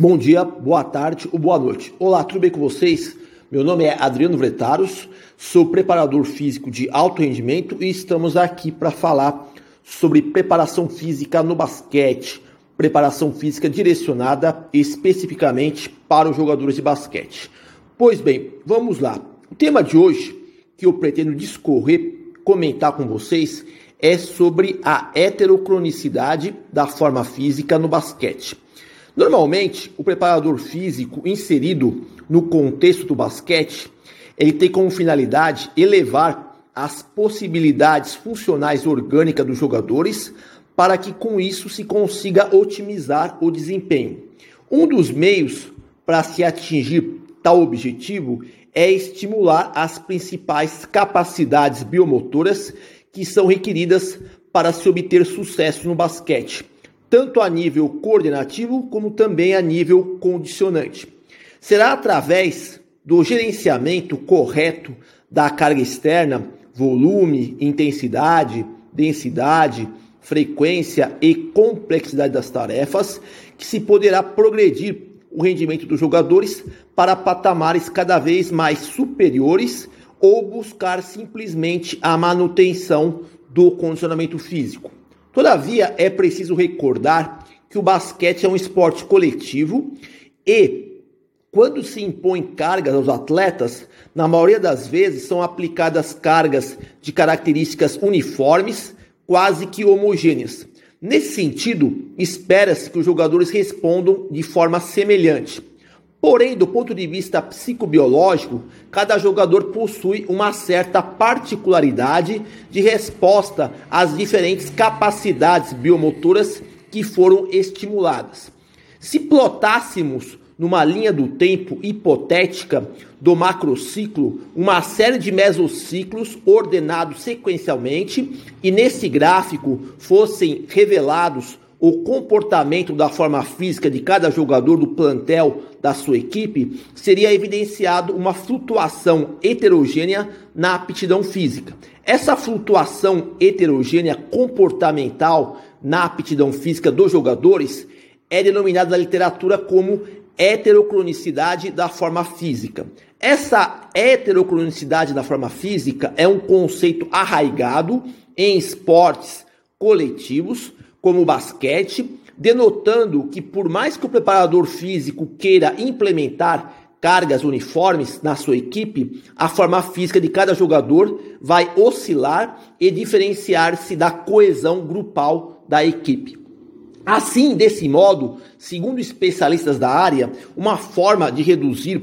Bom dia, boa tarde ou boa noite. Olá, tudo bem com vocês? Meu nome é Adriano Vretaros, sou preparador físico de alto rendimento e estamos aqui para falar sobre preparação física no basquete, preparação física direcionada especificamente para os jogadores de basquete. Pois bem, vamos lá. O tema de hoje que eu pretendo discorrer, comentar com vocês é sobre a heterocronicidade da forma física no basquete. Normalmente, o preparador físico inserido no contexto do basquete, ele tem como finalidade elevar as possibilidades funcionais orgânicas dos jogadores para que com isso se consiga otimizar o desempenho. Um dos meios para se atingir tal objetivo é estimular as principais capacidades biomotoras que são requeridas para se obter sucesso no basquete tanto a nível coordenativo como também a nível condicionante. Será através do gerenciamento correto da carga externa, volume, intensidade, densidade, frequência e complexidade das tarefas que se poderá progredir o rendimento dos jogadores para patamares cada vez mais superiores ou buscar simplesmente a manutenção do condicionamento físico. Todavia, é preciso recordar que o basquete é um esporte coletivo e, quando se impõe cargas aos atletas, na maioria das vezes são aplicadas cargas de características uniformes, quase que homogêneas. Nesse sentido, espera-se que os jogadores respondam de forma semelhante. Porém, do ponto de vista psicobiológico, cada jogador possui uma certa particularidade de resposta às diferentes capacidades biomotoras que foram estimuladas. Se plotássemos numa linha do tempo hipotética do macrociclo uma série de mesociclos ordenados sequencialmente e nesse gráfico fossem revelados o comportamento da forma física de cada jogador do plantel da sua equipe, seria evidenciado uma flutuação heterogênea na aptidão física. Essa flutuação heterogênea comportamental na aptidão física dos jogadores é denominada na literatura como heterocronicidade da forma física. Essa heterocronicidade da forma física é um conceito arraigado em esportes coletivos como o basquete, denotando que por mais que o preparador físico queira implementar cargas uniformes na sua equipe, a forma física de cada jogador vai oscilar e diferenciar-se da coesão grupal da equipe. Assim, desse modo, segundo especialistas da área, uma forma de reduzir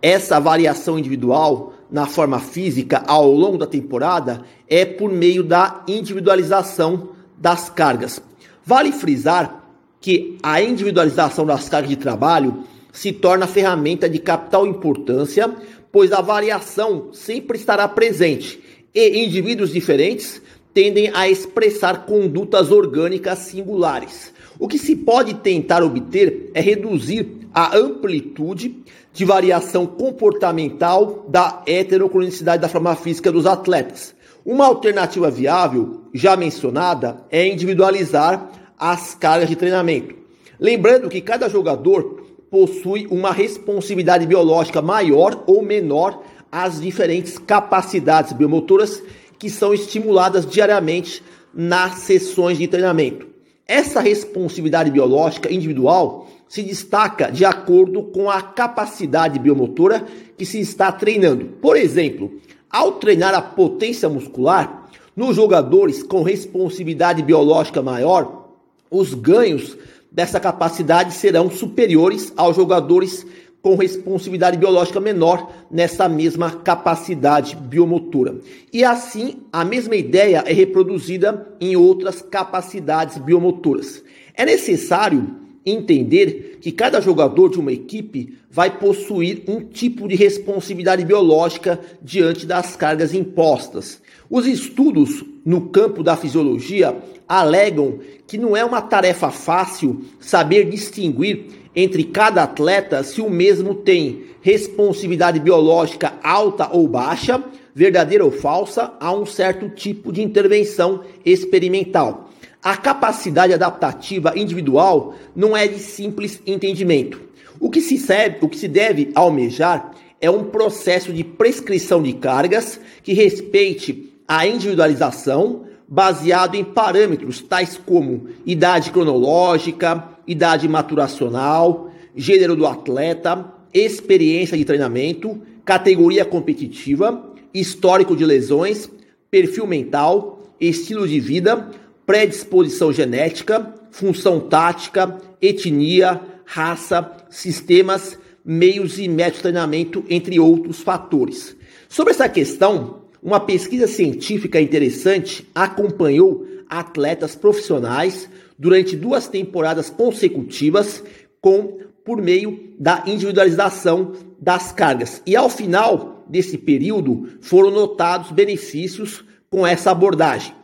essa variação individual na forma física ao longo da temporada é por meio da individualização das cargas. Vale frisar que a individualização das cargas de trabalho se torna ferramenta de capital importância, pois a variação sempre estará presente e indivíduos diferentes tendem a expressar condutas orgânicas singulares. O que se pode tentar obter é reduzir a amplitude de variação comportamental da heterocronicidade da forma física dos atletas uma alternativa viável, já mencionada, é individualizar as cargas de treinamento. Lembrando que cada jogador possui uma responsividade biológica maior ou menor às diferentes capacidades biomotoras que são estimuladas diariamente nas sessões de treinamento. Essa responsividade biológica individual se destaca de acordo com a capacidade biomotora que se está treinando. Por exemplo, ao treinar a potência muscular, nos jogadores com responsividade biológica maior, os ganhos dessa capacidade serão superiores aos jogadores com responsividade biológica menor nessa mesma capacidade biomotora. E assim, a mesma ideia é reproduzida em outras capacidades biomotoras. É necessário entender que cada jogador de uma equipe vai possuir um tipo de responsividade biológica diante das cargas impostas. Os estudos no campo da fisiologia alegam que não é uma tarefa fácil saber distinguir entre cada atleta se o mesmo tem responsividade biológica alta ou baixa, verdadeira ou falsa, a um certo tipo de intervenção experimental. A capacidade adaptativa individual não é de simples entendimento. O que se, serve, o que se deve almejar é um processo de prescrição de cargas que respeite a individualização, baseado em parâmetros tais como idade cronológica, idade maturacional, gênero do atleta, experiência de treinamento, categoria competitiva, histórico de lesões, perfil mental, estilo de vida, predisposição genética, função tática, etnia, raça, sistemas, meios e métodos de treinamento, entre outros fatores. Sobre essa questão, uma pesquisa científica interessante acompanhou atletas profissionais durante duas temporadas consecutivas com por meio da individualização das cargas. E ao final desse período foram notados benefícios com essa abordagem.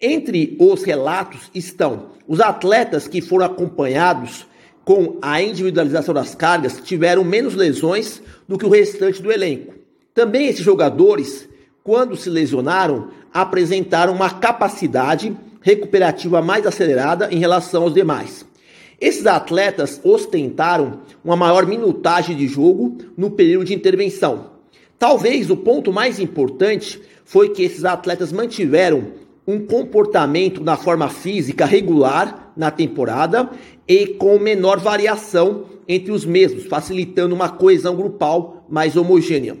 Entre os relatos estão os atletas que foram acompanhados com a individualização das cargas tiveram menos lesões do que o restante do elenco. Também esses jogadores, quando se lesionaram, apresentaram uma capacidade recuperativa mais acelerada em relação aos demais. Esses atletas ostentaram uma maior minutagem de jogo no período de intervenção. Talvez o ponto mais importante foi que esses atletas mantiveram um comportamento na forma física regular na temporada e com menor variação entre os mesmos, facilitando uma coesão grupal mais homogênea.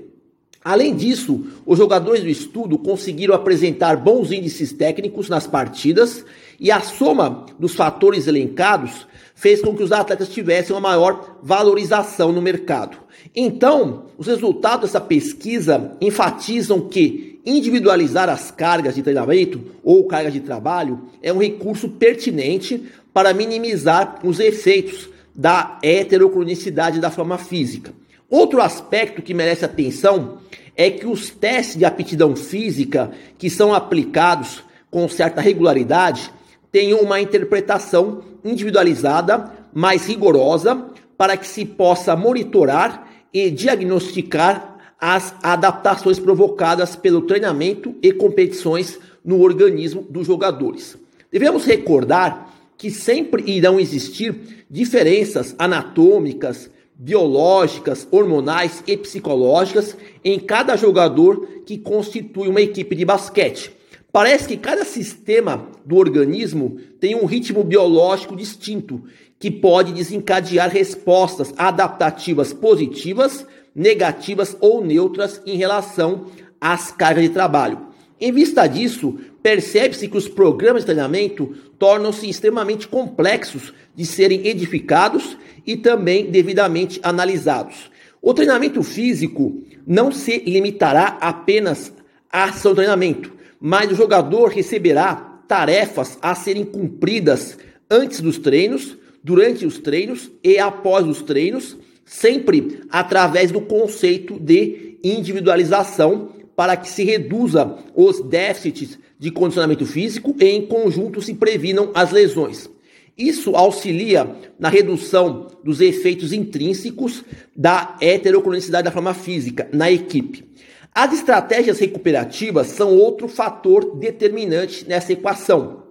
Além disso, os jogadores do estudo conseguiram apresentar bons índices técnicos nas partidas e a soma dos fatores elencados fez com que os atletas tivessem uma maior valorização no mercado. Então, os resultados dessa pesquisa enfatizam que individualizar as cargas de treinamento ou cargas de trabalho é um recurso pertinente para minimizar os efeitos da heterocronicidade da forma física. Outro aspecto que merece atenção é que os testes de aptidão física que são aplicados com certa regularidade tenham uma interpretação individualizada, mais rigorosa, para que se possa monitorar e diagnosticar as adaptações provocadas pelo treinamento e competições no organismo dos jogadores. Devemos recordar que sempre irão existir diferenças anatômicas, biológicas, hormonais e psicológicas em cada jogador que constitui uma equipe de basquete. Parece que cada sistema do organismo tem um ritmo biológico distinto, que pode desencadear respostas adaptativas positivas, negativas ou neutras em relação às cargas de trabalho. Em vista disso, percebe-se que os programas de treinamento tornam-se extremamente complexos de serem edificados e também devidamente analisados. O treinamento físico não se limitará apenas à ação treinamento, mas o jogador receberá tarefas a serem cumpridas antes dos treinos, durante os treinos e após os treinos, sempre através do conceito de individualização para que se reduza os déficits de condicionamento físico e em conjunto se previnam as lesões. Isso auxilia na redução dos efeitos intrínsecos da heterocronicidade da forma física na equipe. As estratégias recuperativas são outro fator determinante nessa equação.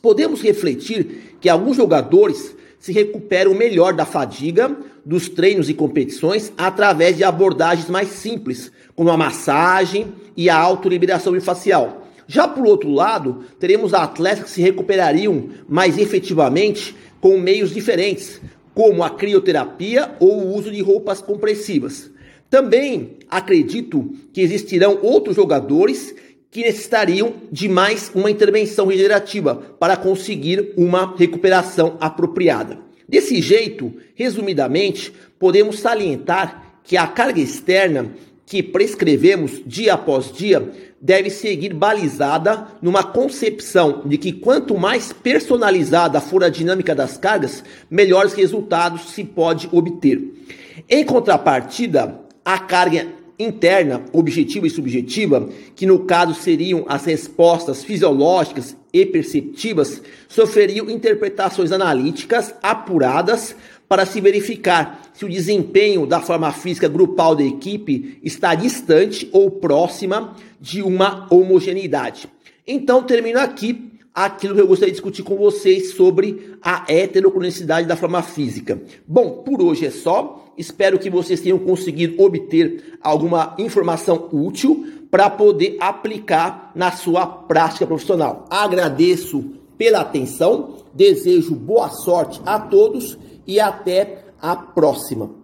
Podemos refletir que alguns jogadores se recuperam melhor da fadiga dos treinos e competições através de abordagens mais simples, como a massagem e a autoliberação facial. Já por outro lado, teremos atletas que se recuperariam mais efetivamente com meios diferentes, como a crioterapia ou o uso de roupas compressivas. Também acredito que existirão outros jogadores que necessitariam de mais uma intervenção regenerativa para conseguir uma recuperação apropriada. Desse jeito, resumidamente, podemos salientar que a carga externa que prescrevemos dia após dia deve seguir balizada numa concepção de que quanto mais personalizada for a dinâmica das cargas, melhores resultados se pode obter. Em contrapartida, a carga interna, objetiva e subjetiva, que no caso seriam as respostas fisiológicas e perceptivas, sofreriam interpretações analíticas apuradas para se verificar se o desempenho da forma física grupal da equipe está distante ou próxima de uma homogeneidade. Então, termino aqui aquilo que eu gostaria de discutir com vocês sobre a heterocronicidade da forma física. Bom, por hoje é só. Espero que vocês tenham conseguido obter alguma informação útil para poder aplicar na sua prática profissional. Agradeço pela atenção, desejo boa sorte a todos e até a próxima.